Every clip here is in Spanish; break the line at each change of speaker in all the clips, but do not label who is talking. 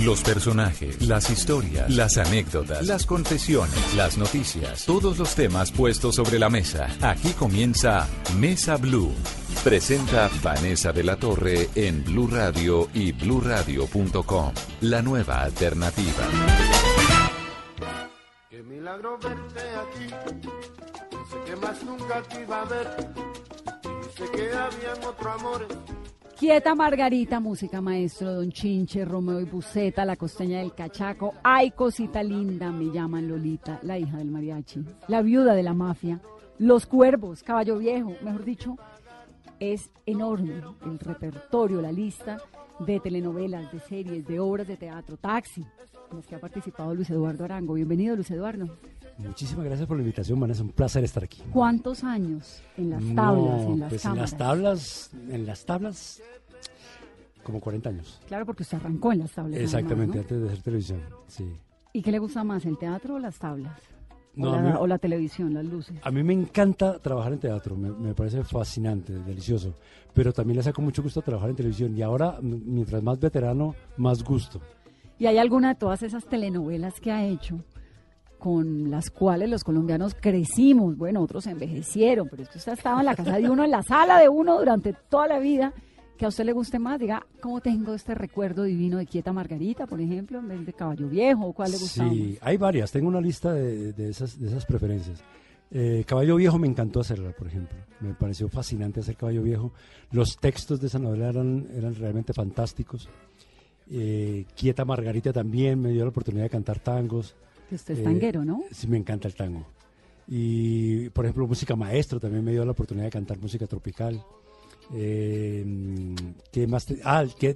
Los personajes, las historias, las anécdotas, las confesiones, las noticias, todos los temas puestos sobre la mesa. Aquí comienza Mesa Blue. Presenta Vanessa de la Torre en Blue Radio y bluradio.com. La nueva alternativa.
Qué milagro verte aquí. Pensé que más nunca te iba a ver. Que.
Quieta Margarita, música maestro, Don Chinche, Romeo y Buceta, La Costeña del Cachaco, Ay Cosita Linda, me llaman Lolita, la hija del mariachi, la viuda de la mafia, Los Cuervos, Caballo Viejo, mejor dicho, es enorme el repertorio, la lista de telenovelas, de series, de obras de teatro, taxi, en las que ha participado Luis Eduardo Arango. Bienvenido, Luis Eduardo.
Muchísimas gracias por la invitación, Vanessa. Es un placer estar aquí.
¿Cuántos años en las tablas,
No,
en las
pues en las tablas, en las tablas, como 40 años.
Claro, porque usted arrancó en las tablas.
Exactamente,
¿no?
antes de hacer televisión. Sí.
¿Y qué le gusta más, el teatro o las tablas?
No,
o, la,
mí-
o la televisión, las luces.
A mí me encanta trabajar en teatro, me, me parece fascinante, delicioso. Pero también le saco mucho gusto trabajar en televisión. Y ahora, mientras más veterano, más gusto.
¿Y hay alguna de todas esas telenovelas que ha hecho con las cuales los colombianos crecimos? Bueno, otros envejecieron, pero es que usted estaba en la casa de uno, en la sala de uno durante toda la vida. Que a usted le guste más, diga, ¿cómo tengo este recuerdo divino de Quieta Margarita, por ejemplo, en vez de Caballo Viejo? ¿Cuál le gusta
Sí, hay varias. Tengo una lista de, de esas, de esas preferencias. Eh, Caballo Viejo me encantó hacerla, por ejemplo. Me pareció fascinante hacer Caballo Viejo. Los textos de esa novela eran, eran realmente fantásticos. Eh, Quieta Margarita también me dio la oportunidad de cantar tangos.
Que usted es
Eh,
tanguero, ¿no?
Sí, me encanta el tango. Y, por ejemplo, música maestro también me dio la oportunidad de cantar música tropical. Eh, ¿Qué más? te- ah, el que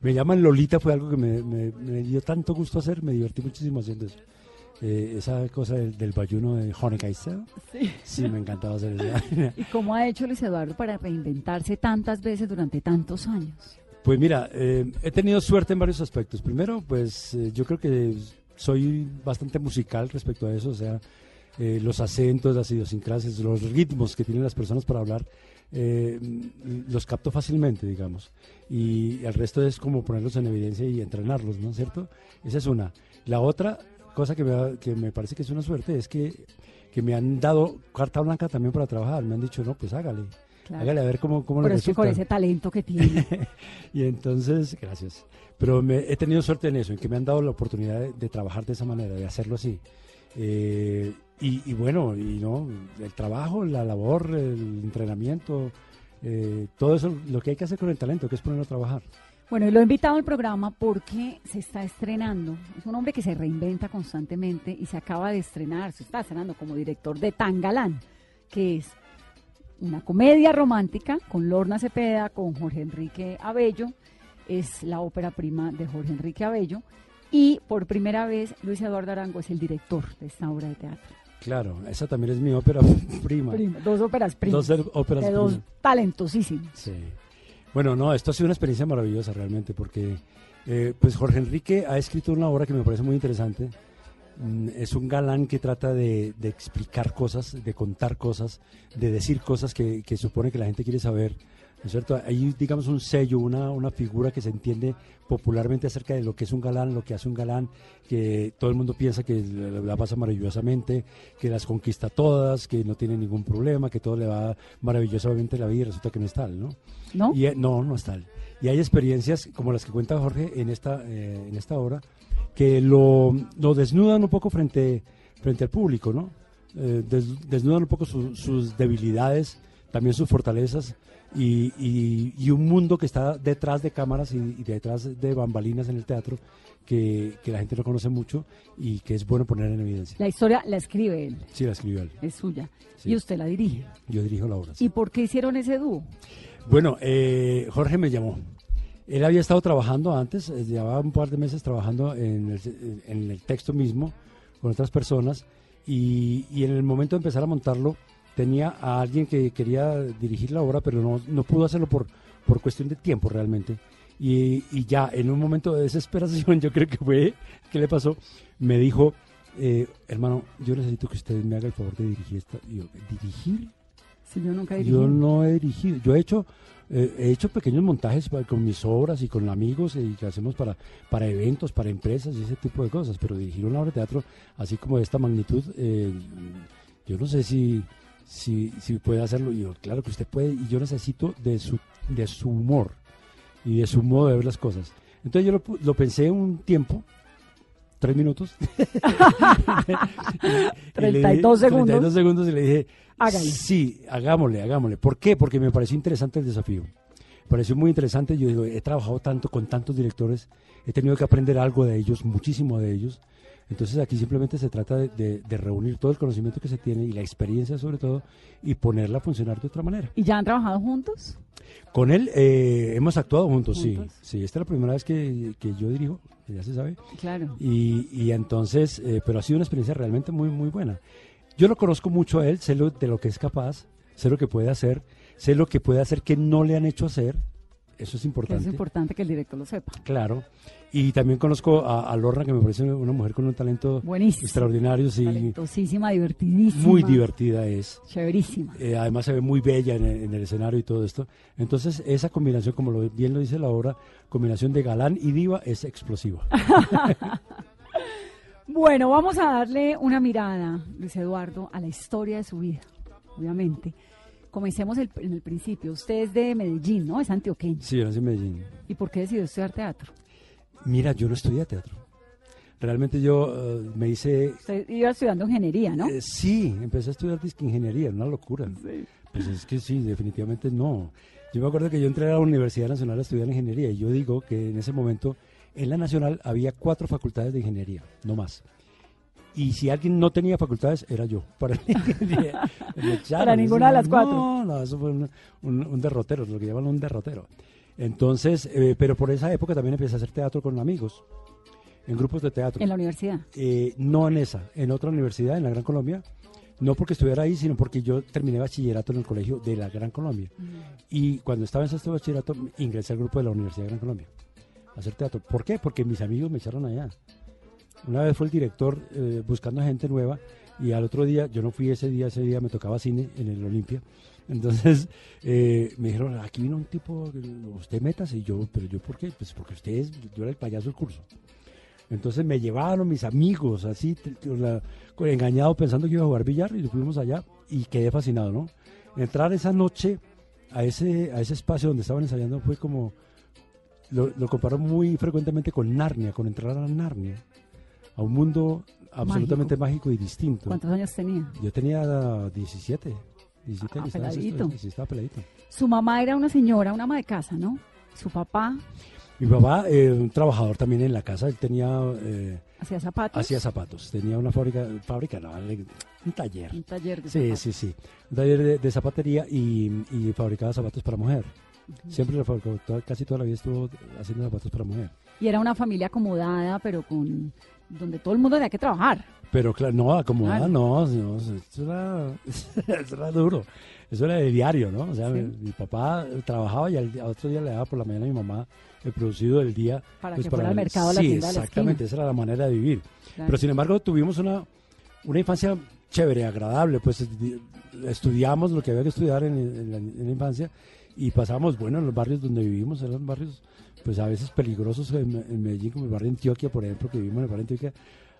me llaman Lolita fue algo que me, me- me dio tanto gusto hacer, me divertí muchísimo haciendo eso. Eh, esa cosa del, del bayuno de Honeycaister,
Sí.
sí, me encantaba hacer eso.
¿Y cómo ha hecho Luis Eduardo para reinventarse tantas veces durante tantos años?
Pues mira, eh, he tenido suerte en varios aspectos. Primero, pues eh, yo creo que soy bastante musical respecto a eso, o sea, eh, los acentos, las idiosincrasias, los ritmos que tienen las personas para hablar, eh, los capto fácilmente, digamos. Y el resto es como ponerlos en evidencia y entrenarlos, ¿no es cierto? Esa es una. La otra cosa que me, que me parece que es una suerte es que, que me han dado carta blanca también para trabajar. Me han dicho, no, pues hágale.
Claro.
Hágale a ver cómo, cómo le
Pero es que con ese talento que tiene.
Y entonces, gracias. Pero me, he tenido suerte en eso, en que me han dado la oportunidad de, de trabajar de esa manera, de hacerlo así. Eh, y, y bueno, y no, el trabajo, la labor, el entrenamiento, eh, todo eso, lo que hay que hacer con el talento, que es ponerlo a trabajar.
Bueno, y lo he invitado al programa porque se está estrenando. Es un hombre que se reinventa constantemente y se acaba de estrenar, se está estrenando como director de Tangalán, que es una comedia romántica con Lorna Cepeda, con Jorge Enrique Abello. Es la ópera prima de Jorge Enrique Abello. Y por primera vez Luis Eduardo Arango es el director de esta obra de teatro.
Claro, esa también es mi ópera prima.
Prima, dos óperas primas.
Dos er- óperas
de dos talentosísimos.
Sí. Bueno, no, esto ha sido una experiencia maravillosa realmente porque eh, pues Jorge Enrique ha escrito una obra que me parece muy interesante. Mm, Es un galán que trata de, de explicar cosas, de contar cosas, de decir cosas que, que supone que la gente quiere saber. ¿No es cierto? Hay, digamos, un sello, una, una figura que se entiende popularmente acerca de lo que es un galán, lo que hace un galán, que todo el mundo piensa que la la pasa maravillosamente, que las conquista todas, que no tiene ningún problema, que todo le va maravillosamente la vida y resulta que no es tal, ¿no?
¿No?
Y, eh, no, no es tal. Y hay experiencias como las que cuenta Jorge en esta, eh, en esta obra que lo, lo desnudan un poco frente, frente al público, ¿no? Eh, des- desnudan un poco su- sus debilidades, también sus fortalezas y, y- y un mundo que está detrás de cámaras y, y detrás de bambalinas en el teatro que, que la gente no conoce mucho y que es bueno poner en evidencia.
La historia la escribe él,
Sí, la escribió él.
es suya.
Sí.
Y usted la dirige.
Yo dirijo la obra. sí.
¿Y por qué hicieron ese dúo?
Bueno, eh, Jorge me llamó. Él había estado trabajando antes, eh, llevaba un par de meses trabajando en el, en el texto mismo con otras personas y, y, en el momento de empezar a montarlo tenía a alguien que quería dirigir la obra, pero no, no pudo hacerlo por, por cuestión de tiempo realmente. Y, y, ya en un momento de desesperación, yo creo que fue, ¿qué le pasó? Me dijo, eh, hermano, yo necesito que usted me haga el favor de dirigir esta. Y yo, ¿dirigir?
Sí, yo nunca he
Yo no he dirigido. Yo he hecho eh, he hecho pequeños montajes con mis obras y con amigos y que hacemos para, para eventos, para empresas y ese tipo de cosas, pero dirigir una obra de teatro así como de esta magnitud, eh, yo no sé si, si, si puede hacerlo. yo, claro que usted puede, y yo necesito de su, de su humor y de su modo de ver las cosas. Entonces yo lo, lo pensé un tiempo, tres minutos.
32 segundos.
32 segundos y le dije, sí, hagámosle, hagámosle. ¿Por qué? Porque me pareció interesante el desafío. Me pareció muy interesante. Yo digo, he trabajado tanto con tantos directores, he tenido que aprender algo de ellos, muchísimo de ellos. Entonces aquí simplemente se trata de, reunir todo el conocimiento que se tiene y la experiencia sobre todo y ponerla a funcionar de otra manera.
¿Y ya han trabajado juntos?
Con él eh, hemos actuado juntos, sí. Sí, esta es la primera vez que, yo dirijo, ya se sabe.
Claro.
Y, y entonces, eh, pero ha sido una experiencia realmente muy, muy buena. Yo lo conozco mucho a él, sé lo, de lo que es capaz, sé lo que puede hacer, sé lo que puede hacer que no le han hecho hacer. Eso es importante.
es importante que el director lo sepa.
Claro. Y también conozco a, Lorna, que me parece una mujer con un talento extraordinario. Sí.
Talentosísima, divertidísima.
Muy divertida es.
Chéverísima.
Eh, además se ve muy bella en el, escenario y todo esto. Entonces, esa combinación, como lo, bien lo dice la obra, combinación de galán y diva es explosiva.
Bueno, vamos a darle una mirada, Luis Eduardo, a la historia de su vida, obviamente. Comencemos en el principio. Usted es de Medellín, ¿no? Es antioqueño.
Sí, yo nací en Medellín.
¿Y por qué decidió estudiar teatro?
Mira, yo no estudié teatro. Realmente yo eh, me hice...
Usted iba estudiando ingeniería, ¿no?
Eh, sí, empecé a estudiar ingeniería, una locura. Sí. Pues es que sí, definitivamente no. Yo me acuerdo que yo entré a la Universidad Nacional a estudiar ingeniería y yo digo que en ese momento en la Nacional había cuatro facultades de ingeniería, no más. Y si alguien no tenía facultades, era yo. Para,
para ninguna de las cuatro.
No, no, eso fue un, derrotero, lo que llaman un derrotero. Entonces, eh, pero por esa época también empecé a hacer teatro con amigos, en grupos de teatro.
¿En la universidad?
Eh, no en esa, en otra universidad, en la Gran Colombia. No porque estuviera ahí, sino porque yo terminé bachillerato en el colegio de la Gran Colombia. Mm. Y cuando estaba en este bachillerato, ingresé al grupo de la Universidad de Gran Colombia hacer teatro. ¿Por qué? Porque mis amigos me echaron allá. Una vez fue el director eh, buscando gente nueva y al otro día, yo no fui ese día, ese día me tocaba cine en el Olimpia. Entonces eh, me dijeron, aquí vino un tipo, usted metas y yo, pero yo ¿por qué? Pues porque usted es, yo era el payaso del curso. Entonces me llevaron mis amigos, así, engañado pensando que iba a jugar billar y fuimos allá y quedé fascinado, ¿no? Entrar esa noche a ese, a ese espacio donde estaban ensayando fue como, lo, lo comparo muy frecuentemente con Narnia, con entrar a Narnia, a un mundo absolutamente mágico, y distinto.
¿Cuántos años tenía?
Yo tenía 17. 17
ah, peladito.
Sí, estaba peladito.
Su mamá era una señora, una ama de casa, ¿no? Su papá.
Mi papá, eh, un trabajador también en la casa, él tenía... Eh,
¿Hacía zapatos?
Hacía zapatos, tenía una fábrica, fábrica no, un taller.
Un taller de
Sí,
zapatos.
sí, sí. Un taller de, zapatería y, y fabricaba zapatos para mujer. Siempre casi toda la vida estuvo haciendo zapatos para mujer.
Y era una familia acomodada, pero con donde todo el mundo tenía que trabajar.
Pero claro, no, acomodada no, eso, era, duro. Eso era de diario, ¿no? O sea, mi, papá trabajaba y al, otro día le daba por la mañana a mi mamá el producido del día.
Para pues, que fuera al mercado la
Sí, exactamente, esa era la manera de vivir. Pero sin embargo tuvimos una, una infancia chévere, agradable, pues estudiamos lo que había que estudiar en la infancia y pasábamos, bueno, en los barrios donde vivimos, eran barrios, pues a veces peligrosos en, Medellín, como el barrio de Antioquia, por ejemplo, que vivimos en el barrio de Antioquia.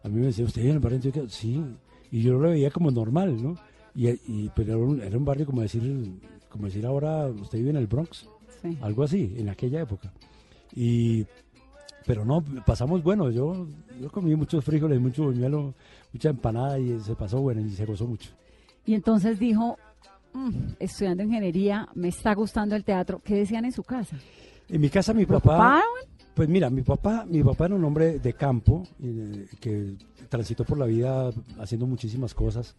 A mí me decía, ¿usted vive en el barrio de Antioquia? Sí, y yo lo veía como normal, ¿no? Y, y pero era un, era un, barrio como decir, como decir ahora, usted vive en el Bronx, algo así, en aquella época. Y, pero no, pasamos bueno, yo, yo comí muchos frijoles, mucho buñuelo, mucha empanada y se pasó bueno y se gozó mucho.
Y entonces dijo, Mm, estudiando ingeniería, me está gustando el teatro. ¿Qué decían en su casa?
En mi casa mi papá... Pues mira, mi papá, mi papá era un hombre de campo que transitó por la vida haciendo muchísimas cosas,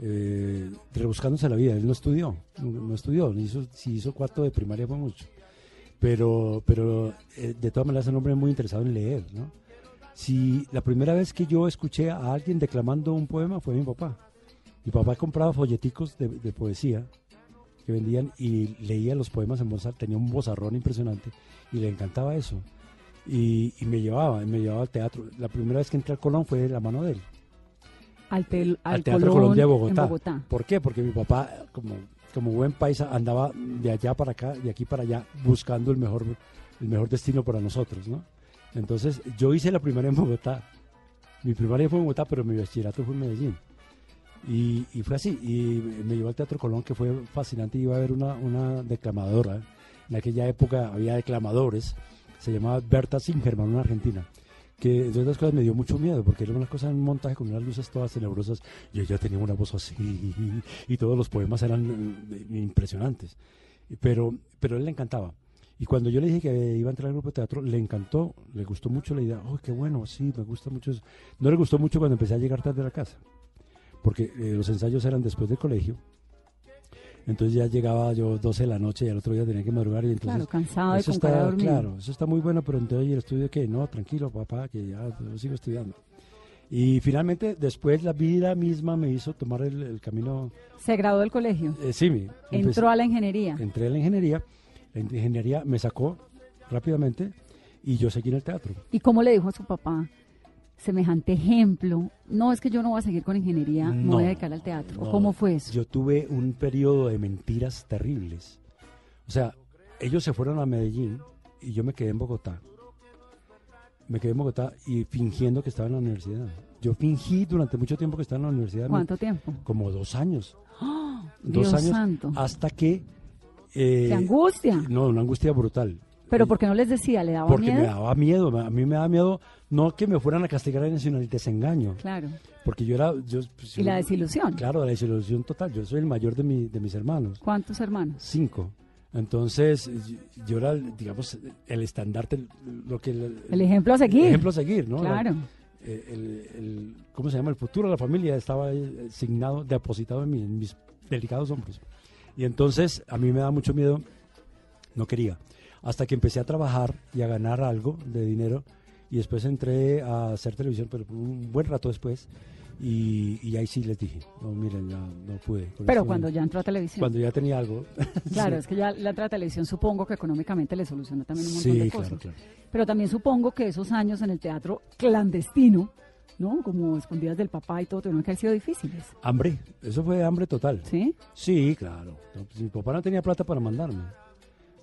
eh, rebuscándose la vida. Él no estudió, no, estudió, hizo, si hizo cuarto de primaria fue mucho. pero, pero eh, de todas maneras es un hombre muy interesado en leer, ¿no? Si la primera vez que yo escuché a alguien declamando un poema fue mi papá. Mi papá compraba folleticos de, de poesía que vendían y leía los poemas en voz alta, tenía un bozarrón impresionante y le encantaba eso. Y, y me llevaba, me llevaba al teatro. La primera vez que entré al Colón fue de la mano de él.
Al, tel- al
al Teatro
Colón
Colón de Bogotá.
Bogotá.
¿Por qué? Porque mi papá, como, como buen paisa, andaba de allá para acá, de aquí para allá, buscando el mejor, el mejor destino para nosotros, ¿no? Entonces, yo hice la primera en Bogotá. Mi primaria fue en Bogotá, pero mi bachillerato fue en Medellín. Y, y fue así, y me llevó al Teatro Colón, que fue fascinante, iba a ver una, una declamadora. En aquella época había declamadores, se llamaba Berta Singerman, una argentina que entre otras cosas me dio mucho miedo porque era una cosa en un montaje con unas luces todas tenebrosas. Y ella tenía una voz así y todos los poemas eran eh, impresionantes. Pero pero a él le encantaba. Y cuando yo le dije que iba a entrar al grupo de teatro le encantó le gustó mucho la idea. Oh qué bueno sí me gusta mucho eso". no le gustó mucho cuando empecé a llegar tarde a la casa porque eh, los ensayos eran después del colegio entonces ya llegaba yo 12 de la noche y al otro día tenía que madrugar y entonces
Claro, cansado
eso
cara
está, claro, eso está muy bueno, pero entonces ¿y el estudio qué? No, tranquilo, papá, que ya sigo estudiando. Y finalmente, después la vida misma me hizo tomar el, el camino.
Se graduó del colegio.
eh, sí, me- empecé-
Entró a la ingeniería.
entré a la ingeniería. La ingeniería me sacó rápidamente y yo seguí en el teatro.
¿Y cómo le dijo a su papá semejante ejemplo? No, es que yo no voy a seguir con ingeniería, me
No,
voy a dedicar al teatro. ¿O
no,
¿Cómo fue eso?
Yo tuve un periodo de mentiras terribles. O sea, ellos se fueron a Medellín y yo me quedé en Bogotá. Me quedé en Bogotá y fingiendo que estaba en la universidad. Yo fingí durante mucho tiempo que estaba en la universidad.
¿Cuánto tiempo?
Como dos años.
Dios
dos años
santo.
hasta que... eh,
¡Qué angustia!
No, una angustia brutal.
Pero
Y-
¿por qué no les decía? ¿Le daba
Porque
miedo?
me daba miedo. A mí me daba miedo no que me fueran a castigar en el desengaño.
Claro.
Porque yo era... Yo, pues,
¿Y la desilusión?
Claro, la desilusión total. Yo soy el mayor de, mi- de mis hermanos.
¿Cuántos hermanos?
Cinco. Entonces, yo, era, digamos, el estandarte, lo que...
El ejemplo a seguir.
El ejemplo a seguir, ¿no?
Claro.
La- eh, el, el- ¿Cómo se llama? El futuro de la familia estaba asignado, depositado en, mi- en mis delicados hombros. Y entonces, a mí me da mucho miedo, no quería. Hasta que empecé a trabajar y a ganar algo de dinero. Y después entré a hacer televisión, pero un buen rato después. Y, y ahí sí les dije, no, miren, ya no pude.
Pero
esto
cuando
no".
ya entró a televisión.
Cuando ya tenía algo.
Claro,
Sí.
es que ya la entrada a televisión supongo que económicamente le soluciona también un montón
Sí,
de
claro,
cosas.
claro.
Pero también supongo que esos años en el teatro clandestino, ¿no? Como escondidas del papá y todo, tuvieron que haber sido difíciles.
Hambre, eso fue hambre total.
¿Sí?
Sí, claro. Pues, mi papá no tenía plata para mandarme.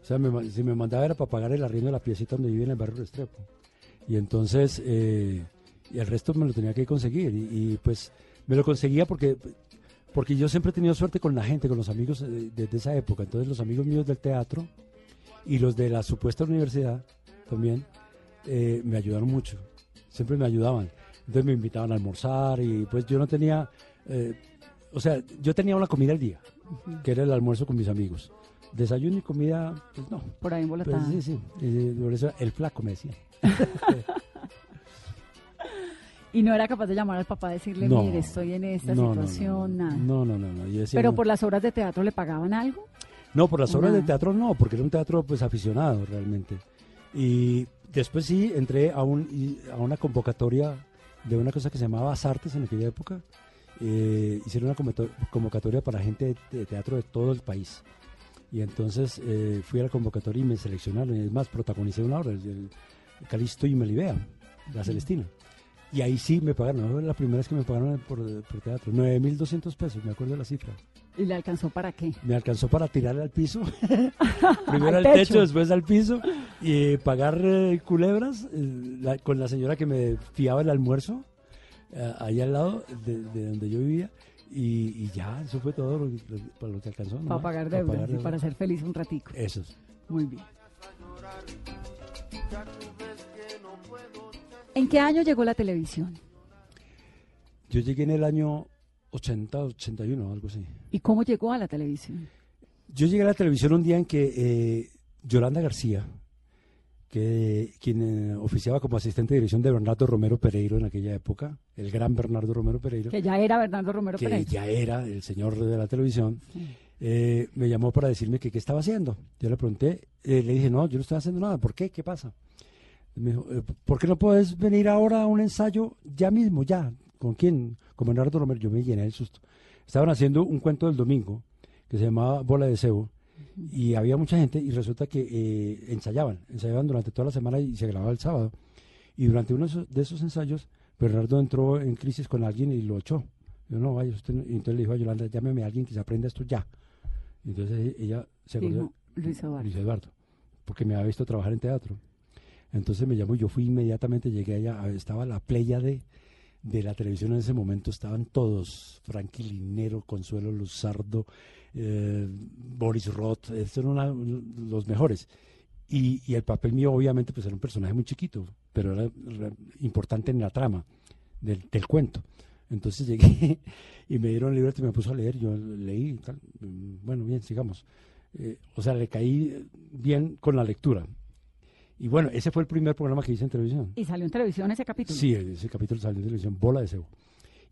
O sea, me si me mandaba era para pagar el arriendo de la piecita donde vivía en el barrio Restrepo. Y entonces, eh, y el resto me lo tenía que conseguir. Y, y, pues me lo conseguía porque, porque yo siempre he tenido suerte con la gente, con los amigos eh, desde esa época. Entonces los amigos míos del teatro y los de la supuesta universidad también eh, me ayudaron mucho. Siempre me ayudaban. Entonces me invitaban a almorzar y pues yo no tenía... eh, o sea, yo tenía una comida al día, que era el almuerzo con mis amigos. Desayuno y comida, pues no.
Por ahí en
Pues,
Bogotá.
sí, sí. Y por eso el flaco me decía.
Y no era capaz de llamar al papá y decirle,
No.
mire, estoy en esta
No,
situación,
no,
nada.
No, no, no. no, yo decía,
Pero por las obras de teatro le pagaban algo.
No, por las obras
Nada.
de teatro no, porque era un teatro pues aficionado realmente. Y después sí entré a, un, a una convocatoria de una cosa que se llamaba Artes en aquella época. Eh, hicieron una convocato- convocatoria para gente de teatro de todo el país. Y entonces eh, fui a la convocatoria y me seleccionaron. Y es más, protagonicé una obra, el, el Calisto y Melibea, la Celestina. Y ahí sí me pagaron, ¿no? la primera vez que me pagaron por, por teatro. 9.200 pesos, me acuerdo de la cifra.
¿Y le alcanzó para qué?
Me alcanzó para tirarle al piso. Primero
Al
techo.
techo.
después al piso. Y eh, pagar eh, culebras eh, la- con la señora que me fiaba el almuerzo, eh, ahí al lado de, de donde yo vivía. Y, y ya, eso fue todo lo, lo- para lo que alcanzó.
Para pagar
para
deudas
pagar
y para ser feliz un ratico.
Eso. es.
Muy bien. ¿En qué año llegó la televisión?
Yo llegué en el año 80, 81, algo así.
¿Y cómo llegó a la televisión?
Yo llegué a la televisión un día en que eh, Yolanda García, que quien eh, oficiaba como asistente de dirección de Bernardo Romero Pereiro en aquella época, el gran Bernardo Romero Pereiro,
Que ya era Bernardo Romero
que
Pereira.
ya era el señor de la televisión, eh, me llamó para decirme que qué estaba haciendo. Yo le pregunté, eh, le dije, no, yo no estoy haciendo nada. ¿Por qué? ¿Qué pasa? Me dijo, eh, ¿por qué no puedes venir ahora a un ensayo ya mismo, ya? ¿Con quién? Con Bernardo Romero. Yo me llené el susto. Estaban haciendo un cuento del domingo que se llamaba Bola de Cebo y había mucha gente y resulta que eh, ensayaban, ensayaban durante toda la semana y se grababa el sábado. Y durante uno de esos, de esos ensayos, Bernardo entró en crisis con alguien y lo echó. Yo no, vaya, usted no". Y entonces le dijo a Yolanda, llámeme a alguien que se aprenda esto ya. Y entonces e- ella se acordó,
Luis Eduardo.
Luis Eduardo, porque me había visto trabajar en teatro. Entonces me llamó y yo fui inmediatamente, llegué allá, estaba la playa de, de la televisión en ese momento, estaban todos, Frankie Linero, Consuelo Luzardo, eh, Boris Roth, estos eran los mejores. Y, y el papel mío obviamente pues era un personaje muy chiquito, pero era, importante en la trama del, del cuento. Entonces llegué y me dieron el libreto y me puso a leer, yo leí y tal. Mm, Bueno, bien, sigamos. Eh, o sea, le caí bien con la lectura. Y bueno, ese fue el primer programa que hice en televisión.
Y salió en televisión ese capítulo.
Sí, ese capítulo salió en televisión, Bola de Cebo.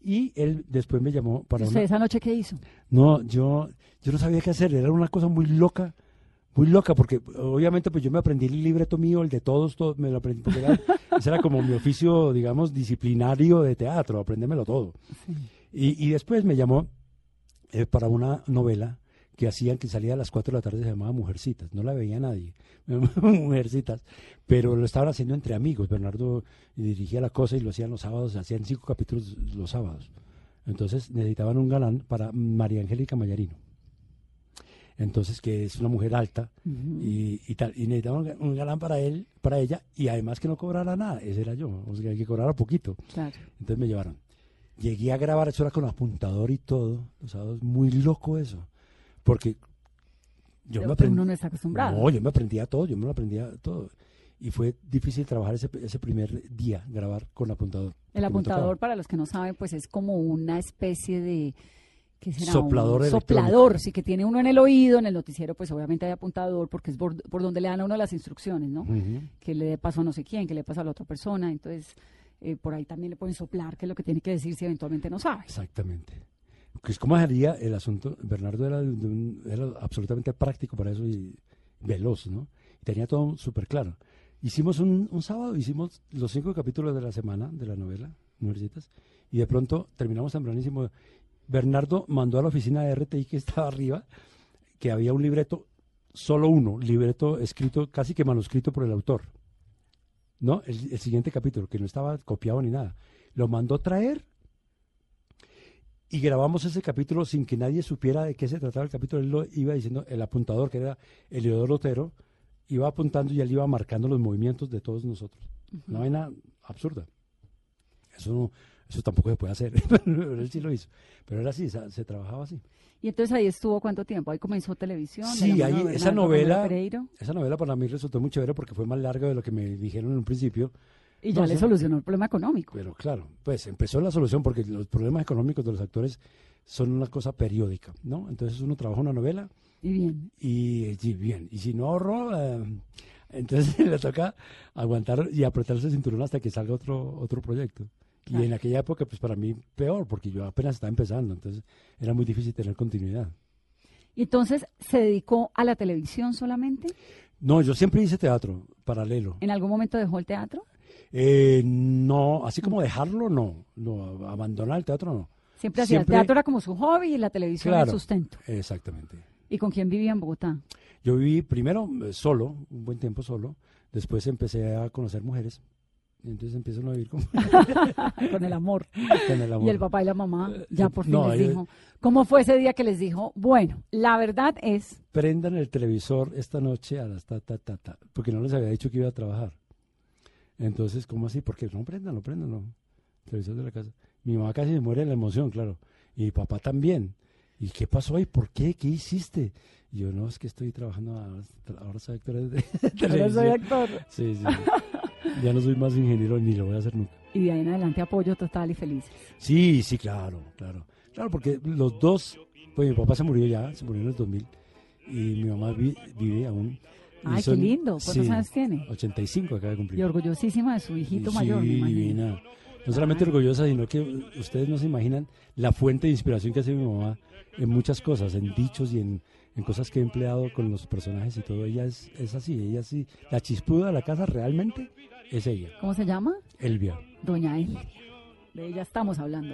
Y él después me llamó para
¿Usted
una...
esa noche qué hizo?
No, yo, yo no sabía qué hacer, era una cosa muy loca, muy loca, porque obviamente pues yo me aprendí el libreto mío, el de todos, todo, me lo aprendí, porque era, ese era como mi oficio, digamos, disciplinario de teatro, aprendérmelo todo. Y, y después me llamó eh, para una novela que hacían que salía a las 4 de la tarde, se llamaba Mujercitas, no la veía nadie, Mujercitas, pero lo estaban haciendo entre amigos, Bernardo dirigía la cosa y lo hacían los sábados, hacían cinco capítulos los sábados. Entonces necesitaban un galán para María Angélica Mayarino. Entonces, que es una mujer alta y, y tal. Y necesitaban un- un galán para él, para ella, y además que no cobrara nada. Ese era yo. O sea, que cobrara poquito.
Claro.
Entonces me llevaron. Llegué a grabar, eso era con apuntador y todo. Los sábados, muy loco eso. Porque yo
Pero
me aprendí.
uno no está acostumbrado.
No, yo me aprendía todo, yo me lo aprendía todo. Y fue difícil trabajar ese, ese primer día, grabar con apuntador.
El apuntador, para los que no saben, pues es como una especie de... ¿qué será?
Soplador
Un. Soplador, sí, que tiene uno en el oído, en el noticiero, pues obviamente hay apuntador, porque es por, por donde le dan a uno las instrucciones, ¿no? Que le dé paso a no sé quién, que le pasa a la otra persona, entonces eh, por ahí también le pueden soplar qué es lo que tiene que decir si eventualmente no sabe.
Exactamente. ¿Cómo sería el asunto? Bernardo era, absolutamente práctico para eso y veloz, ¿no? Tenía todo súper claro. Hicimos un, un sábado, hicimos los cinco capítulos de la semana de la novela, Mujercitas, y de pronto terminamos tempranísimo. Bernardo mandó a la oficina de RTI que estaba arriba, que había un libreto, solo uno, libreto escrito, casi que manuscrito por el autor. ¿No? El, el siguiente capítulo, que no estaba copiado ni nada. Lo mandó traer y grabamos ese capítulo sin que nadie supiera de qué se trataba el capítulo. Él lo iba diciendo, el apuntador, que era Eliodoro Otero, iba apuntando y él iba marcando los movimientos de todos nosotros. Una vaina absurda. Eso no- eso tampoco se puede hacer, pero él sí lo hizo. Pero era así, se, se trabajaba así.
Y entonces ahí estuvo cuánto tiempo, ahí comenzó televisión.
Sí, ahí, esa novela, esa novela para mí resultó muy chévere porque fue más larga de lo que me dijeron en un principio.
Y ya
no,
le solucionó el problema económico.
Pero claro, pues empezó la solución porque los problemas económicos de los actores son una cosa periódica, ¿no? Entonces uno trabaja una novela
Y bien,
y, y bien, y si no ahorro, eh, entonces le toca aguantar y apretarse el cinturón hasta que salga otro, otro proyecto.
Claro.
Y en aquella época, pues para mí peor, porque yo apenas estaba empezando, entonces era muy difícil tener continuidad.
y entonces se dedicó a la televisión solamente.
No, yo siempre hice teatro paralelo.
¿En algún momento dejó el teatro?
Eh, no, así como dejarlo, no, no, abandonar el teatro, no.
Siempre hacía el teatro era como su hobby y la televisión
Claro.
el sustento.
Exactamente.
¿Y con quién vivía en Bogotá?
Yo viví primero eh, solo, un buen tiempo solo, después empecé a conocer mujeres, y entonces empiezo a vivir con,
con el amor.
con el amor.
Y el papá y la mamá ya por fin
no,
les dijo. ¿Cómo fue ese día que les dijo? Bueno, la verdad es,
Prendan el televisor esta noche a las ta, ta, ta, ta, porque no les había dicho que iba a trabajar. Entonces, ¿cómo así? Porque no prendan, no. Televisor de la casa. Mi mamá casi se muere de la emoción, claro. Y mi papá también. ¿Y qué pasó ahí? ¿Por qué? ¿Qué hiciste? Y yo, no, es que estoy trabajando, ahora, ahora soy actor de, de
ahora soy actor.
Sí, sí. Ya no soy más ingeniero ni lo voy a hacer nunca.
Y de ahí en adelante apoyo total y feliz.
Sí, sí, claro, claro. Claro, porque los dos, pues mi papá se murió ya, se murió en el 2000, y mi mamá vi- vive aún. Y
Ay, qué lindo. ¿Cuántos
sí,
años tiene?
85 acaba de cumplir.
Y orgullosísima de su hijito
Sí,
mayor, me
divina. No solamente orgullosa, sino que ustedes no se imaginan la fuente de inspiración que hace mi mamá en muchas cosas, en dichos y en, en cosas que he empleado con los personajes y todo. Ella es, es así, ella sí. La chispuda de la casa realmente es ella,
¿Cómo se llama?
Elvia.
Doña Elia. De ella estamos hablando.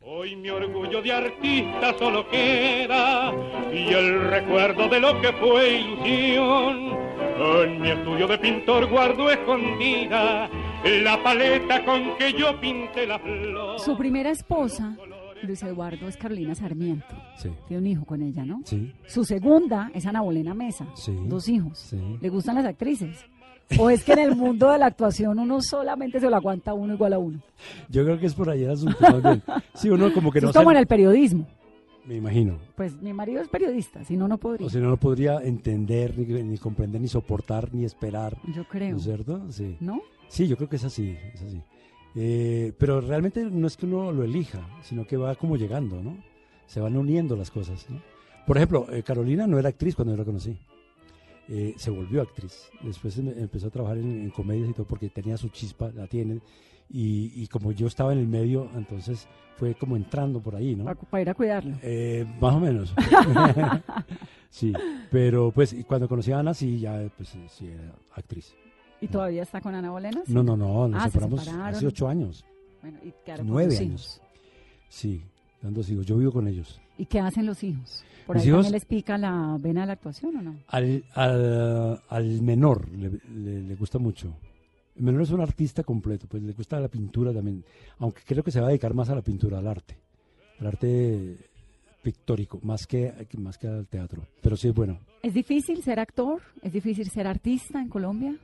Hoy mi orgullo de artista solo queda y el recuerdo de lo que fue ilusión. En mi estudio de pintor guardo escondida la paleta con que yo pinté la flor.
Su primera esposa, Luis Eduardo, es Carolina Sarmiento.
Sí,
Tiene un hijo con ella, ¿no?
sí,
Su segunda es Ana Bolena Mesa.
Sí.
Dos hijos.
sí.
¿Le gustan las actrices? ¿O es que en el mundo de la actuación uno solamente se lo aguanta uno igual a uno?
Yo creo que es por ahí el asunto. Sí, uno como que no
es como en el periodismo.
Me imagino.
Pues mi marido es periodista, si no, no podría.
O sea, no lo podría entender, ni, ni comprender, ni soportar, ni esperar.
Yo
¿No
creo.
es cierto? Sí.
¿No?
Sí, yo creo que es así, es así. Eh, pero realmente no es que uno lo elija, sino que va como llegando, ¿no? Se van uniendo las cosas, ¿no? Por ejemplo, eh, Carolina no era actriz cuando yo la conocí. Eh, se volvió actriz. Después em- empezó a trabajar en, en comedias y todo porque tenía su chispa, la tiene. Y, y como yo estaba en el medio, entonces fue como entrando por ahí, ¿no?
Para, ir a cuidarlo.
Eh, más o menos. sí, pero pues cuando conocí a Ana, sí, ya pues sí era actriz.
¿Y todavía está con Ana Bolena? Sí.
No, no, no, nos
Ah, se
separamos hace ocho años.
Bueno, y
Nueve años.
hijos.
Dando hijos. Yo vivo con ellos.
¿Y qué hacen los hijos? ¿Por
Mis
ahí
hijos-
también les pica la vena de la actuación o no?
Al, al, al menor le, le- le gusta mucho. El menor es un artista completo, pues le gusta la pintura también. Aunque creo que se va a dedicar más a la pintura, al arte. Al arte pictórico, más que, más que al teatro. Pero sí es bueno.
¿Es difícil ser actor? ¿Es difícil ser artista en Colombia?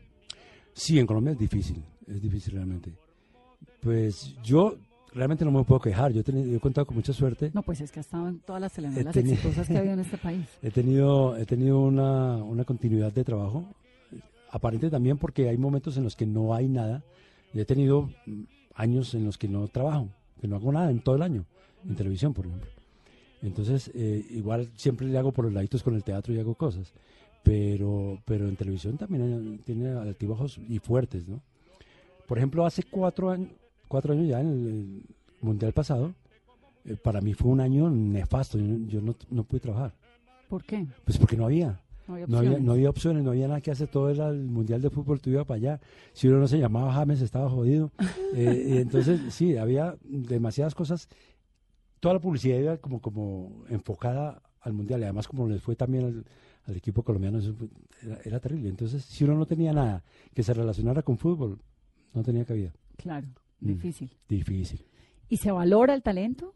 Sí, en Colombia es difícil, es difícil realmente. Pues yo realmente no me puedo quejar, yo he, tenido- yo he contado con mucha suerte.
No, pues es que ha estado en todas las telenovelas
tenido-
exitosas que ha habido en este país.
He tenido, he tenido una, una continuidad de trabajo, aparente también porque hay momentos en los que no hay nada. He tenido años en los que no trabajo, que no hago nada en todo el año, en televisión, por ejemplo. Entonces, eh, igual siempre le hago por los laditos con el teatro y hago cosas. Pero, pero en televisión también hay- tiene altibajos y fuertes, ¿no? Por ejemplo, hace cuatro años, cuatro años ya, en el, Mundial pasado, eh, para mí fue un año nefasto. Yo, no- yo no, no pude trabajar.
¿Por qué?
Pues porque no había.
No había
No había,
opciones.
no había opciones, no había nada que hacer, todo era el Mundial de Fútbol, tú ibas para allá. Si uno no se llamaba James, estaba jodido. Eh, entonces, sí, había demasiadas cosas. Toda la publicidad iba como, como enfocada al Mundial, y además como les fue también al, al equipo colombiano, eso fue- era, era terrible. Entonces, si uno no tenía nada que se relacionara con fútbol, no tenía cabida.
Claro. Difícil.
Difícil.
¿Y se valora el talento?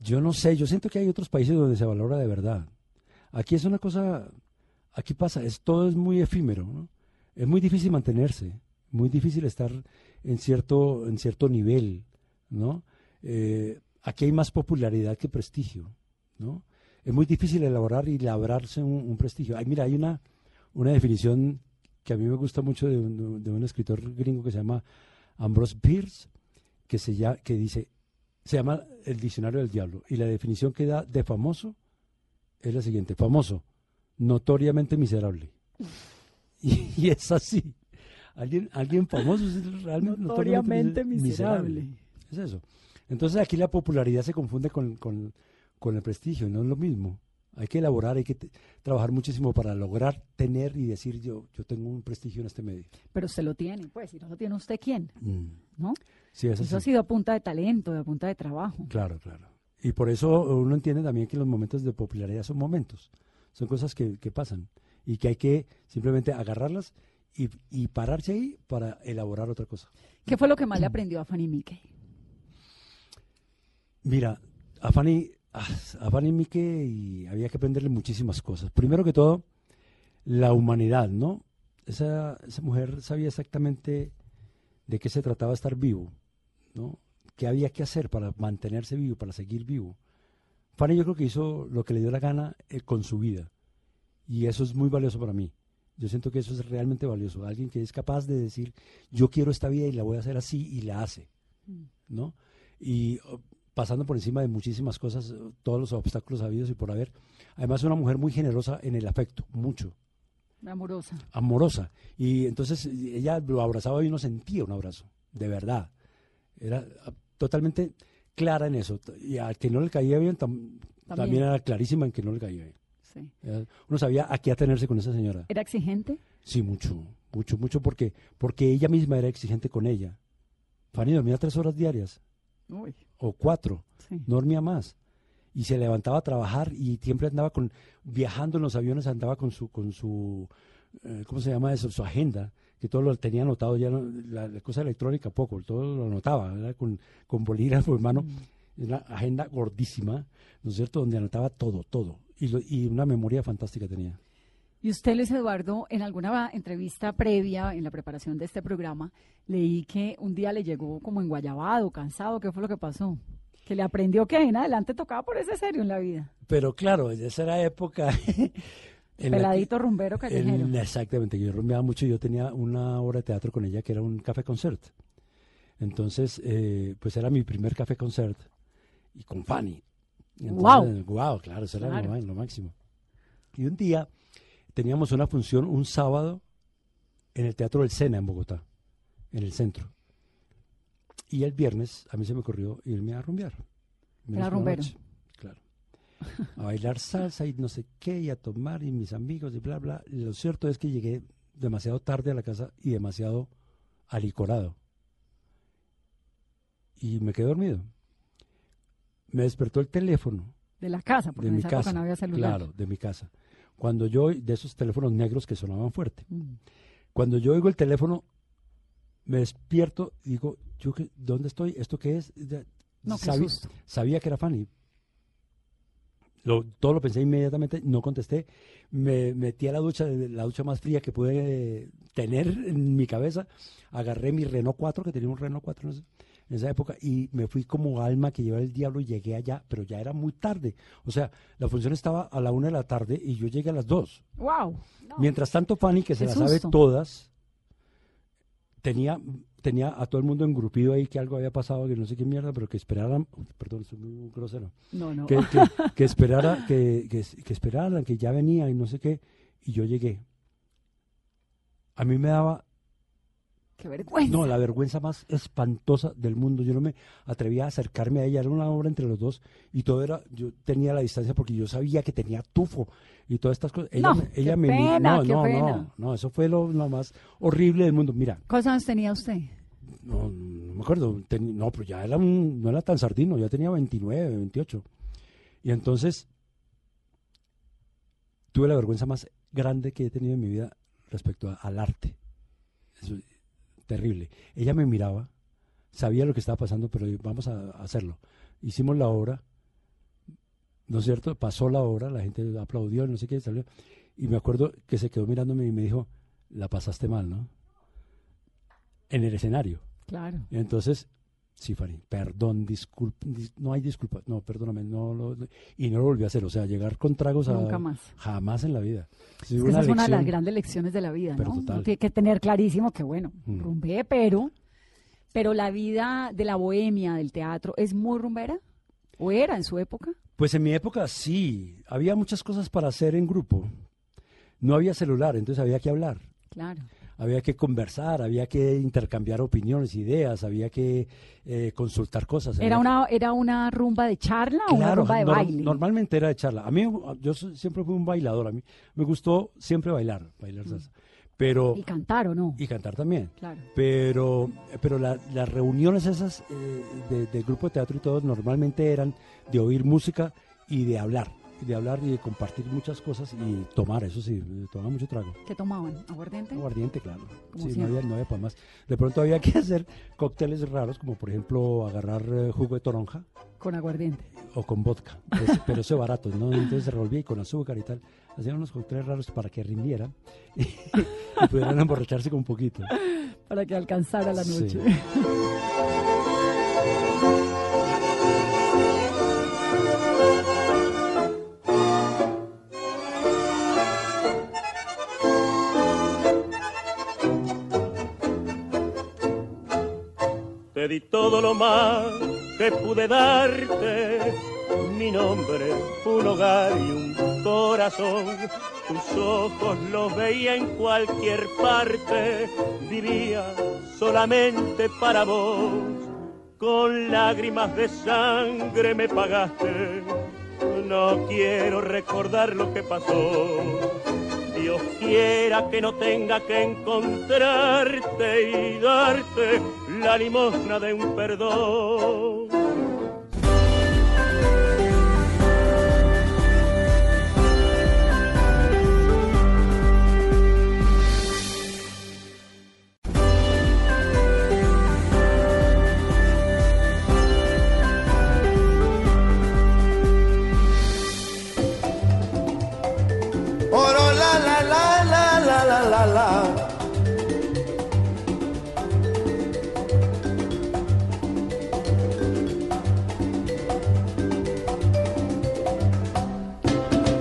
Yo no sé, yo siento que hay otros países donde se valora de verdad. Aquí es una cosa, aquí pasa, es, todo es muy efímero, ¿no? Es muy difícil mantenerse, muy difícil estar en cierto, en cierto nivel, ¿no? Eh, aquí hay más popularidad que prestigio, ¿no? Es muy difícil elaborar y labrarse un, un prestigio. Ay, mira, hay una, una definición que a mí me gusta mucho de un, de un escritor gringo que se llama Ambrose Bierce, que, se llama, que dice, se llama el diccionario del diablo y la definición que da de famoso es la siguiente, famoso, notoriamente miserable. Y, y es así. Alguien, alguien famoso es realmente
Notoriamente
mis-
miserable.
Es eso. Entonces aquí la popularidad se confunde con, con- con el prestigio, no es lo mismo. Hay que elaborar, hay que trabajar muchísimo para lograr tener y decir yo, yo tengo un prestigio en este medio.
Pero usted lo tiene, pues, si no lo tiene usted, ¿quién?
Mm.
¿No?
Sí,
Eso ha sido a punta de talento, a punta de trabajo.
Claro, claro. Y por eso uno entiende también que los momentos de popularidad son momentos, son cosas que, que pasan y que hay que simplemente agarrarlas y, y pararse ahí para elaborar otra cosa.
¿Qué fue lo que más le aprendió a Fanny Mickey?
Mira, a Fanny, ah, a Fanny Mique y había que aprenderle muchísimas cosas. Primero que todo, la humanidad, ¿no? Esa, esa mujer sabía exactamente de qué se trataba estar vivo, ¿no? ¿Qué había que hacer para mantenerse vivo, para seguir vivo? Fanny yo creo que hizo lo que le dio la gana eh, con su vida. Y eso es muy valioso para mí. Yo siento que eso es realmente valioso. Alguien que es capaz de decir, yo quiero esta vida y la voy a hacer así y la hace, ¿no? Y pasando por encima de muchísimas cosas, todos los obstáculos habidos y por haber. Además, una mujer muy generosa en el afecto, mucho,
Amorosa.
amorosa. Y entonces ella lo abrazaba y uno sentía un abrazo, de verdad. Era totalmente clara en eso. Y a que no le caía bien, tam- también.
También.
era clarísima en que no le caía bien.
Sí.
Uno sabía a qué atenerse con esa señora.
¿Era exigente?
Sí, mucho, mucho, mucho, porque, porque ella misma era exigente con ella. Fanny dormía tres horas diarias,
Uy,
o cuatro,
sí.
no dormía más. Y se levantaba a trabajar y siempre andaba con, viajando en los aviones, andaba con su, con su, eh, ¿cómo se llama eso? Su agenda, que todo lo tenía anotado ya, no- la, la cosa electrónica poco, todo lo anotaba, ¿verdad? Con, con bolígrafo, hermano. Una agenda gordísima, ¿no es cierto? Donde anotaba todo, todo. Y, lo- y una memoria fantástica tenía.
Y usted, Luis Eduardo, en alguna entrevista previa en la preparación de este programa, leí que un día le llegó como enguayabado, cansado. ¿Qué fue lo que pasó? Que le aprendió que en adelante tocaba por ese serio en la vida.
Pero claro, esa era época. en que-
Peladito rumbero callejero.
en- exactamente, yo rumbeaba mucho. Yo tenía una obra de teatro con ella que era un café concert. Entonces, eh, pues era mi primer café concert. Y con Fanny.
Guau.
Wow, claro, eso era lo máximo. Y un día teníamos una función un sábado en el Teatro del Sena en Bogotá, en el centro. Y el viernes a mí se me ocurrió irme a rumbear. La
rumbero.
Claro. A bailar salsa y no sé qué, y a tomar, y mis amigos, y bla, bla. Lo cierto es que llegué demasiado tarde a la casa y demasiado alicorado. Y me quedé dormido. Me despertó el teléfono
De la casa, porque
de
en
mi
esa época
casa.
no había celular.
Claro, de mi casa. Cuando yo, de esos teléfonos negros que sonaban fuerte.
Mm.
Cuando yo oigo el teléfono, me despierto y digo, ¿yo qué, ¿dónde estoy? ¿Esto qué es?
No, qué
sabía que era Fanny. Lo, todo lo pensé inmediatamente, no contesté. Me metí a la ducha, la ducha más fría que pude tener en mi cabeza. Agarré mi Renault 4, que tenía un Renault 4 en esa- en esa época, y me fui como alma que lleva el diablo y llegué allá, pero ya era muy tarde. O sea, la función estaba a la una de la tarde y yo llegué a las dos.
¡Wow!
Mientras tanto, Fanny, que se las sabe todas, tenía, tenía a todo el mundo engrupido ahí que algo había pasado, que no sé qué mierda, pero que esperaran, perdón, soy muy grosero,
No, no.
que, que, que esperara, que, que, que esperaran, que ya venía y no sé qué, y yo llegué. A mí me daba,
¡Qué vergüenza!
no, la vergüenza más espantosa del mundo. Yo no me atrevía a acercarme a ella, era una obra entre los dos y todo era, yo tenía la distancia porque yo sabía que tenía tufo y todas estas cosas. Ella,
No,
me- ella
qué
me
pena,
no,
qué
no,
pena.
no, no, eso fue lo, lo más horrible del mundo. Mira,
¿Cuántos tenía usted?
no, no me acuerdo, no, pero ya era un, no era tan sardino, ya tenía 29, 28. Y entonces tuve la vergüenza más grande que he tenido en mi vida respecto a- al arte. Eso es terrible. Ella me miraba, sabía lo que estaba pasando, pero vamos a hacerlo. Hicimos la obra, ¿no es cierto? Pasó la obra, la gente aplaudió, no sé qué, salió. Y me acuerdo que se quedó mirándome y me dijo, la pasaste mal, ¿no? En el escenario.
Claro.
Entonces, sí, perdón, disculpa, dis- no hay disculpa, no, perdóname, no, lo- y no lo volví a hacer, o sea, llegar con tragos a...
Nunca más.
Jamás en la vida. Sí,
Es que esa es una de las grandes lecciones de la vida,
Pero
¿no?
total.
Uno tiene que tener clarísimo que, bueno,
Mm.
rumbé, pero, pero la vida de la bohemia, del teatro, ¿es muy rumbera? ¿O era en su época?
Pues en mi época sí, había muchas cosas para hacer en grupo. No había celular, entonces había que hablar,
Claro.
Había que conversar, había que intercambiar opiniones, ideas, había que eh, consultar cosas.
¿Era
que-
una, ¿Era una rumba de charla o una rumba de
nor-
baile?
normalmente era de charla. A mí, yo siempre fui un bailador, a mí me gustó siempre bailar, bailar salsa. Pero,
Mm. Y cantar o no.
y cantar también.
Claro.
Pero, pero la- las reuniones esas eh, de, de grupo de teatro y todo normalmente eran de oír música y de hablar, de hablar y de compartir muchas cosas y tomar, eso sí, tomaba mucho trago.
¿Qué tomaban? ¿Aguardiente?
Aguardiente, claro.
Como
Sí, no había, no había para más. De pronto había que hacer cócteles raros, como por ejemplo agarrar eh, jugo de toronja
Con aguardiente.
o con vodka, pues, pero eso barato, ¿no? Entonces se revolvía y con azúcar y tal. Hacían unos cócteles raros para que rindieran y, y pudieran emborracharse con un poquito.
Para que alcanzara la
Sí.
noche.
Te di todo lo más que pude darte, mi nombre, un hogar y un corazón. Tus ojos los veía en cualquier parte, vivía solamente para vos. con lágrimas de sangre me pagaste. No quiero recordar lo que pasó. Quiera que no tenga que encontrarte y darte la limosna de un perdón.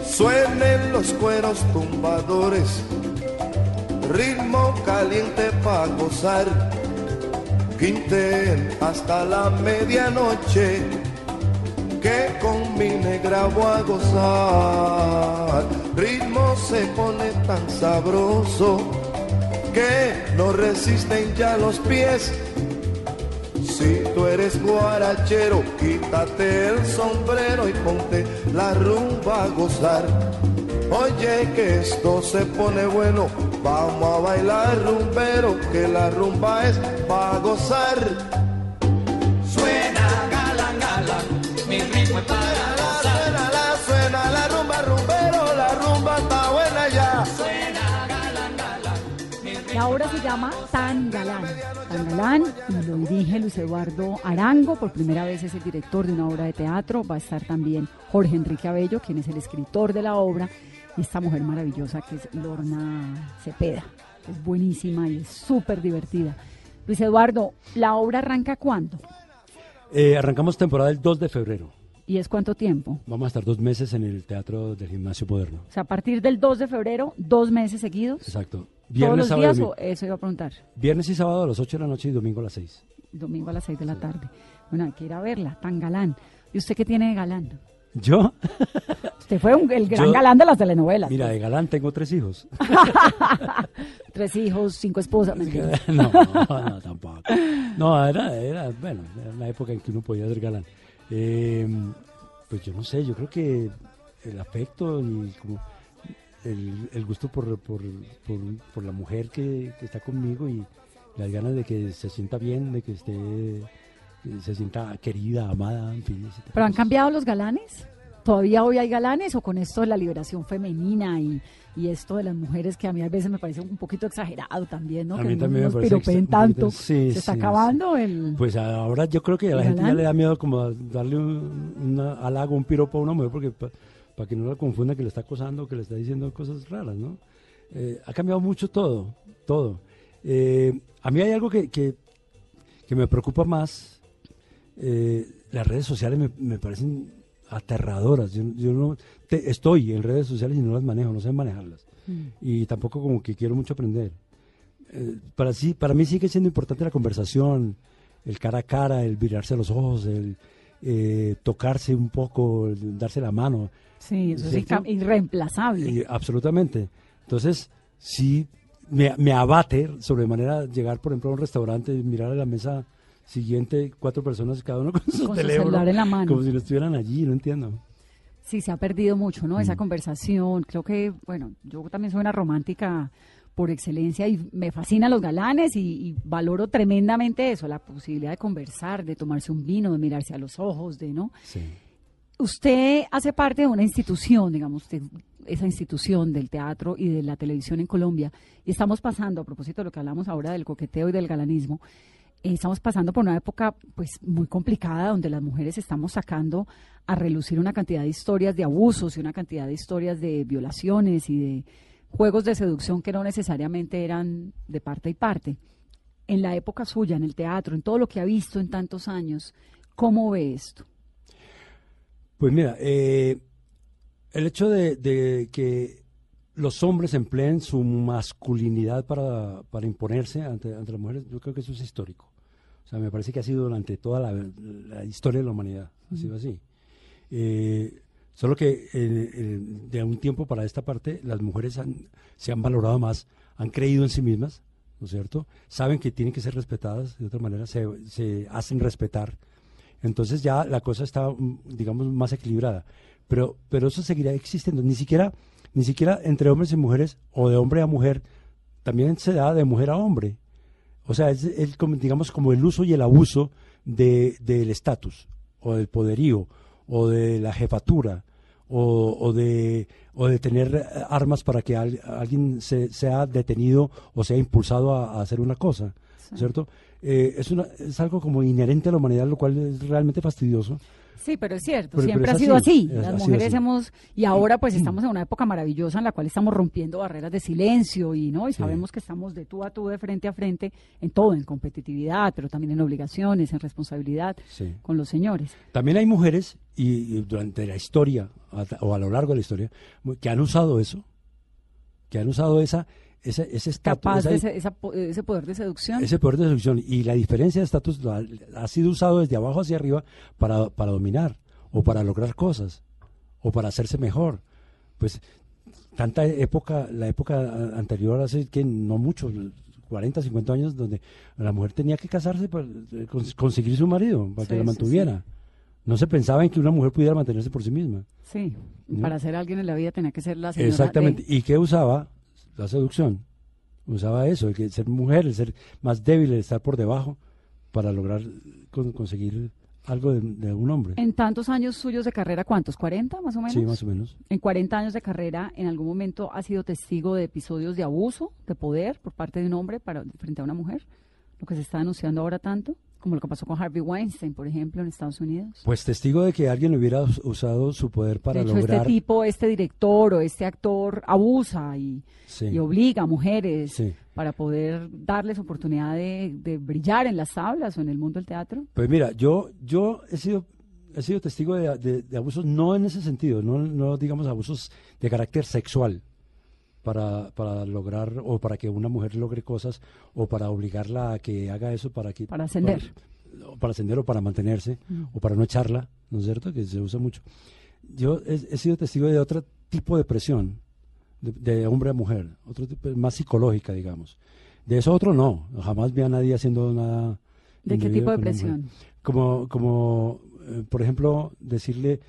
Suenen los cueros tumbadores, ritmo caliente para gozar. Quinten hasta la medianoche, que con mi negra voy a gozar. Ritmo se pone tan sabroso que no resisten ya los pies. Si tú eres guarachero, quítate el sombrero y ponte la rumba a gozar. Oye que esto se pone bueno, vamos a bailar rumbero, que la rumba es para gozar.
Suena galán, galán, mi ritmo es para Galán
y lo dirige Luis Eduardo Arango. Por primera vez es el director de una obra de teatro. Va a estar también Jorge Enrique Abello, quien es el escritor de la obra. Y esta mujer maravillosa que es Lorna Cepeda. que Es buenísima y es súper divertida. Luis Eduardo, ¿la obra arranca cuándo?
Eh, arrancamos temporada el 2 de febrero.
¿Y es cuánto tiempo?
Vamos a estar dos meses en el Teatro del Gimnasio Moderno.
O sea, a partir del 2 de febrero, dos meses seguidos.
Exacto.
¿Todos los días o eso iba a preguntar?
Viernes y sábado a las 8 de la noche y domingo a las 6.
Domingo a las 6 de la tarde. Bueno, hay que ir a verla, tan galán. ¿Y usted qué tiene de galán?
¿Yo?
Usted fue un- el gran
Yo-
galán de las telenovelas.
Mira, de galán tengo tres hijos.
Tres hijos, cinco esposas. mentira.
no, no, tampoco. No, era, era, bueno, era una época en que uno podía ser galán. Eh, pues yo no sé, yo creo que el afecto y como el, el gusto por, por, por, por la mujer que, que está conmigo y las ganas de que se sienta bien, de que esté, que se sienta querida, amada, en fin.
¿Pero han cambiado los galanes? ¿Todavía hoy hay galanes o con esto de la liberación femenina y, y esto de las mujeres que a mí a veces me parece un poquito exagerado también, ¿no?
A
que
mí
no
también me parece un
tanto.
sí,
Se está
sí,
acabando el...
Pues ahora yo creo que a la
¿El
gente ya le da miedo como darle un una halago, un piropo a una mujer porque para que no la confunda que le está acosando, que le está diciendo cosas raras, ¿no? Eh, ha cambiado mucho todo, todo. Eh, a mí hay algo que, que, que me preocupa más. eh, las redes sociales me, me parecen aterradoras. Yo, yo no te- estoy en redes sociales y no las manejo, no sé manejarlas.
Mm.
Y tampoco como que quiero mucho aprender. Eh, para, sí, para mí sigue siendo importante la conversación, el cara a cara, el mirarse a los ojos, el eh, tocarse un poco, el darse la mano.
Sí, eso es irreemplazable.
Y absolutamente. Entonces, sí, me, me abate sobremanera llegar, por ejemplo, a un restaurante y mirar a la mesa siguiente cuatro personas, cada uno con su
Con su celular en la mano.
Como si no estuvieran allí, no entiendo.
Sí, se ha perdido mucho, ¿no?
Mm.
Esa conversación. Creo que, bueno, yo también soy una romántica por excelencia y me fascinan los galanes y, y valoro tremendamente eso, la posibilidad de conversar, de tomarse un vino, de mirarse a los ojos, de, ¿no?
Sí.
Usted hace parte de una institución, digamos, esa institución del teatro y de la televisión en Colombia, y estamos pasando, a propósito de lo que hablamos ahora del coqueteo y del galanismo, eh, estamos pasando por una época pues muy complicada donde las mujeres estamos sacando a relucir una cantidad de historias de abusos y una cantidad de historias de violaciones y de juegos de seducción que no necesariamente eran de parte y parte. En la época suya, en el teatro, en todo lo que ha visto en tantos años, ¿cómo ve esto?
Pues mira, eh, el hecho de, de que los hombres empleen su masculinidad para, para imponerse ante, ante las mujeres, yo creo que eso es histórico. O sea, me parece que ha sido durante toda la, la historia de la humanidad, ha sido así. Eh, solo que eh, de un tiempo para esta parte las mujeres han- se han valorado más, han creído en sí mismas, ¿no es cierto? Saben que tienen que ser respetadas, de otra manera se, se hacen respetar. Entonces ya la cosa está, mm, digamos, más equilibrada. Pero, pero eso seguirá existiendo. Ni siquiera, ni siquiera entre hombres y mujeres o de hombre a mujer, también se da de mujer a hombre. O sea, es, como, digamos, como el uso y el abuso de, del estatus, o del poderío, o de la jefatura, o, o de, o de tener eh, armas para que al- alguien se, sea detenido o sea impulsado a, a hacer una cosa, ¿cierto? Eh, es, una, es algo como inherente a la humanidad, lo cual es realmente fastidioso.
Sí, pero es cierto,
Pero-
siempre
pero
ha
es
sido
así,
así. Las
ha
mujeres
así.
hemos, y ahora pues estamos en una época maravillosa en la cual estamos rompiendo barreras de silencio y no, y sabemos que estamos de tú a tú, de frente a frente, en todo, en competitividad, pero también en obligaciones, en responsabilidad
Sí.
con los señores.
También hay mujeres, y, y durante la historia, o a lo largo de la historia, que han usado eso, que han usado esa, ese, ese estatus,
Capaz
esa-
de ese, esa ese poder de seducción.
ese poder de seducción. Y la diferencia de estatus ha, ha sido usado desde abajo hacia arriba para, para dominar, o para lograr cosas, o para hacerse mejor. Pues tanta época, la época anterior, hace que no mucho, 40, 50 años, donde la mujer tenía que casarse para eh, cons- conseguir su marido, para que
Sí,
la
sí,
mantuviera. No se pensaba en que una mujer pudiera mantenerse por sí misma.
Sí,
¿no?
para ser alguien en la vida tenía que ser la señora.
Exactamente.
de-
¿Y qué usaba? La seducción. Usaba eso, el que ser mujer, el ser más débil, el estar por debajo, para lograr con- conseguir algo de, de un hombre.
En tantos años suyos de carrera, ¿cuántos? ¿40 más o menos?
Sí, más o menos.
En 40 años de carrera, ¿en algún momento ha sido testigo de episodios de abuso, de poder por parte de un hombre para, frente a una mujer? Lo que se está denunciando ahora tanto, como lo que pasó con Harvey Weinstein, por ejemplo, en Estados Unidos.
Pues testigo de que alguien hubiera us- usado su poder para
de hecho,
lograr.
este tipo, este director o este actor abusa y,
Sí.
y obliga a mujeres
Sí.
para poder darles oportunidad de, de brillar en las tablas o en el mundo del teatro.
Pues mira, yo, yo he sido he sido testigo de, de- de abusos no en ese sentido, no, no digamos abusos de carácter sexual para, para lograr o para que una mujer logre cosas o para obligarla a que haga eso para que
Para ascender.
para, o para ascender o para mantenerse o para no echarla, ¿no es cierto? Que se usa mucho. Yo he, he sido testigo de otro tipo de presión de, de hombre a mujer, otro tipo más psicológica, digamos. De eso otro no, jamás vi a nadie haciendo nada.
¿De qué tipo de presión?
Como, como eh, por ejemplo, decirle,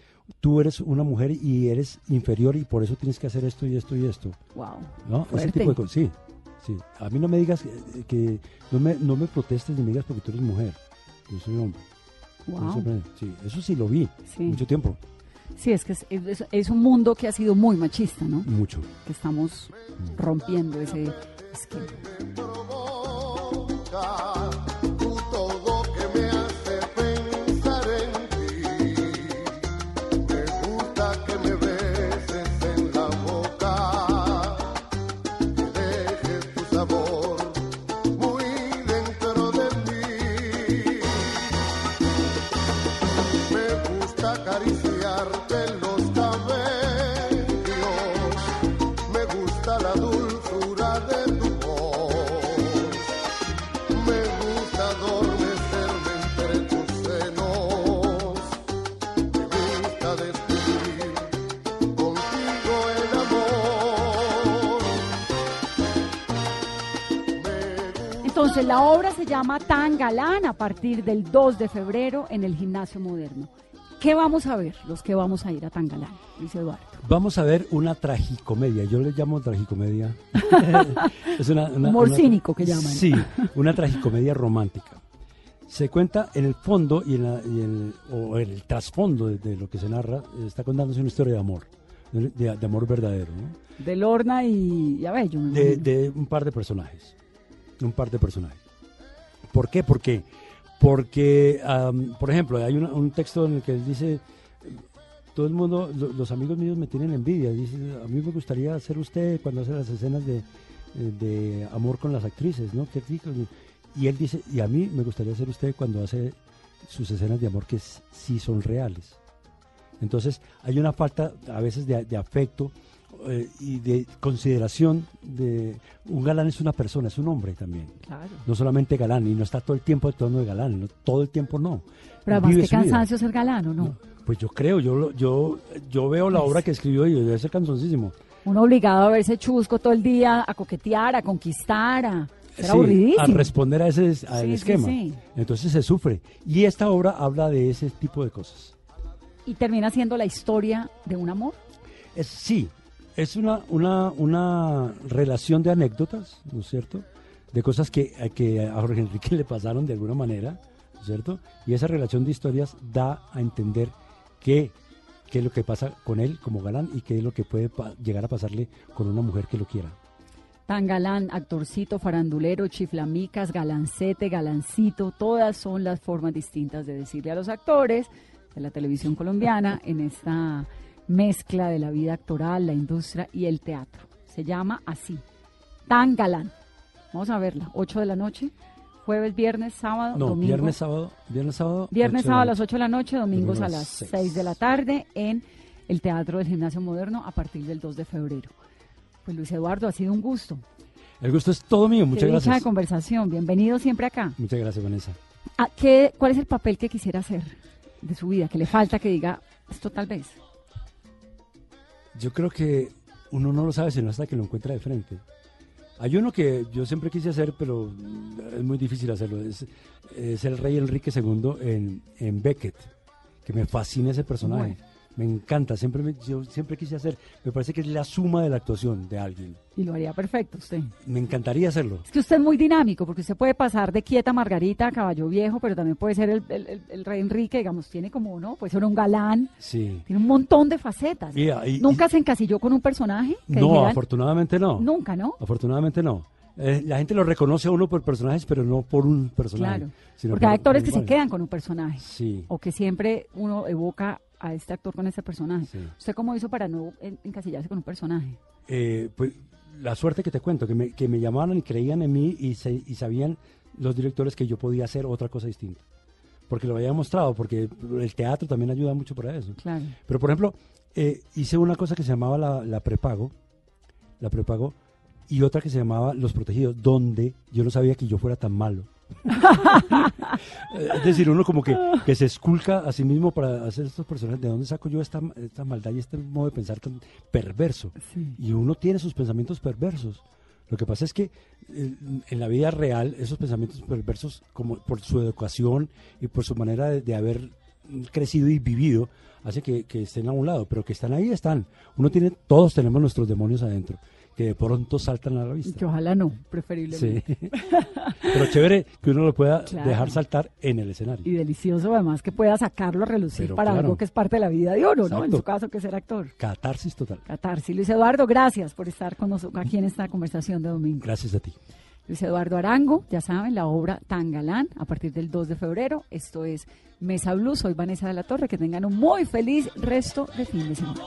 tú eres una mujer y eres inferior y por eso tienes que hacer esto y esto y esto.
Wow.
¿No? Ese tipo de cosas. Sí, sí. A mí no me digas que, que- no, me, no me protestes ni me digas porque tú eres mujer. Yo soy hombre.
Wow.
Eso, sí, eso sí lo vi
Sí.
mucho tiempo.
Sí, es que es, es- es un mundo que ha sido muy machista, ¿no?
Mucho.
Que estamos rompiendo ese esquema. Entonces, la obra se llama Tan Galán a partir del 2 de febrero en el Gimnasio Moderno. ¿Qué vamos a ver los que vamos a ir a Tan Galán? Dice Eduardo.
Vamos a ver una tragicomedia. Yo le llamo tragicomedia. es una, una-
Humor
una-
cínico que llaman.
Sí, una tragicomedia romántica. Se cuenta en el fondo y en, la- y en el, o en el trasfondo de, de lo que se narra, está contándose una historia de amor, de, amor verdadero, ¿no?
De Lorna y, y Abello. me
de,
imagino.
de un par de personajes. Un par de personajes. ¿Por qué? Porque, porque am, por ejemplo, hay una- un texto en el que él dice, todo el mundo, lo- los amigos míos me tienen envidia. Dice, a mí me gustaría ser usted cuando hace las escenas de, eh, de amor con las actrices, ¿no? Qué. Y él dice, y a mí me gustaría ser usted cuando hace sus escenas de amor que sí son reales. Entonces hay una falta a veces de, de afecto eh, y de consideración de un galán es una persona, es un hombre también.
Claro.
No solamente galán, y no está todo el tiempo de tono de galán, no, todo el tiempo no.
Pero además, qué cansancio ser galán, ¿o no?
No, Pues yo creo, yo yo yo veo la
Pues-
obra que escribió y debe ser cansoncísimo.
Uno obligado a verse chusco todo el día, a coquetear, a conquistar, a... Era
Sí,
aburridísimo.
a responder a ese al
Sí,
esquema.
sí.
Entonces se sufre. Y esta obra habla de ese tipo de cosas.
Y termina siendo la historia de un amor.
Es, sí, es una, una, una relación de anécdotas, ¿no es cierto? De cosas que, a- que a Jorge Enrique le pasaron de alguna manera, ¿no es cierto? Y esa relación de historias da a entender qué, qué es lo que pasa con él como galán y qué es lo que puede llegar a pasarle con una mujer que lo quiera.
Tan galán, actorcito, farandulero, chiflamicas, galancete, galancito, todas son las formas distintas de decirle a los actores de la televisión colombiana en esta mezcla de la vida actoral, la industria y el teatro. Se llama así, Tan galán. Vamos a verla, 8 de la noche, jueves, viernes, sábado,
No,
domingo.
viernes, sábado, viernes, sábado.
Viernes, sábado a las
noche.
8 de la noche, domingos
Domingo
a las
las 6.
6 de la tarde en el Teatro del Gimnasio Moderno a partir del 2 de febrero. Pues Luis Eduardo, ha sido un gusto.
El gusto es todo mío, muchas
Qué
gracias.
de conversación. Bienvenido siempre acá.
Muchas gracias, Vanessa.
¿A qué, ¿Cuál es el papel que quisiera hacer de su vida? Que le falta que diga esto tal vez.
Yo creo que uno no lo sabe sino hasta que lo encuentra de frente. Hay uno que yo siempre quise hacer, pero es muy difícil hacerlo. Es, el rey Enrique II en, en Beckett, que me fascina ese personaje. Me encanta, siempre me- yo siempre quise hacer. Me parece que es la suma de la actuación de alguien.
Y lo haría perfecto usted.
Me encantaría hacerlo.
Es que usted es muy dinámico, porque usted puede pasar de quieta Margarita a caballo viejo, pero también puede ser el, el- el- el rey Enrique, digamos, tiene como, ¿no? Puede ser un galán,
Sí.
tiene un montón de facetas.
Y- y-
¿Nunca se encasilló con un personaje? que
No,
dijeran-
afortunadamente no.
Nunca, ¿no?
Afortunadamente no. Eh, la gente lo reconoce a uno por personajes, pero no por un personaje.
Claro.
sino
Porque hay actores
por
que se quedan con un personaje.
Sí.
O que siempre uno evoca a este actor con este personaje.
Sí.
¿Usted cómo hizo para no en- encasillarse con un personaje?
Eh, pues la suerte que te cuento, que me, que me llamaban y creían en mí y, se- y sabían los directores que yo podía hacer otra cosa distinta. Porque lo había mostrado, porque el teatro también ayuda mucho para eso.
Claro.
Pero por ejemplo, eh, hice una cosa que se llamaba la, la prepago, la prepago, y otra que se llamaba Los Protegidos, donde yo no sabía que yo fuera tan malo. Es decir, uno como que, que se esculca a sí mismo para hacer estos personajes. ¿De dónde saco yo esta, esta maldad y este modo de pensar tan perverso?
Sí.
Y uno tiene sus pensamientos perversos. Lo que pasa es que eh, en la vida real esos pensamientos perversos, como por su educación y por su manera de, de haber crecido y vivido, hace que, que estén a un lado, pero que están ahí, están. Uno tiene, todos tenemos nuestros demonios adentro, que de pronto saltan a la
Que
vista.
ojalá no,
Sí.
preferiblemente.
pero chévere que uno lo pueda
Claro.
dejar saltar en el escenario.
Y delicioso además que pueda sacarlo a relucir
Pero
para
claro.
algo que es parte de la vida de uno, ¿no? En su caso, que es ser actor.
Catarsis total.
Catarsis. Luis Eduardo, gracias por estar con nosotros aquí en esta conversación de domingo.
Gracias a ti.
Luis Eduardo Arango, ya saben, la obra Tan Galán, a partir del 2 de febrero. Esto es Mesa Blue. Soy Vanessa de la Torre. Que tengan un muy feliz resto de fin de semana.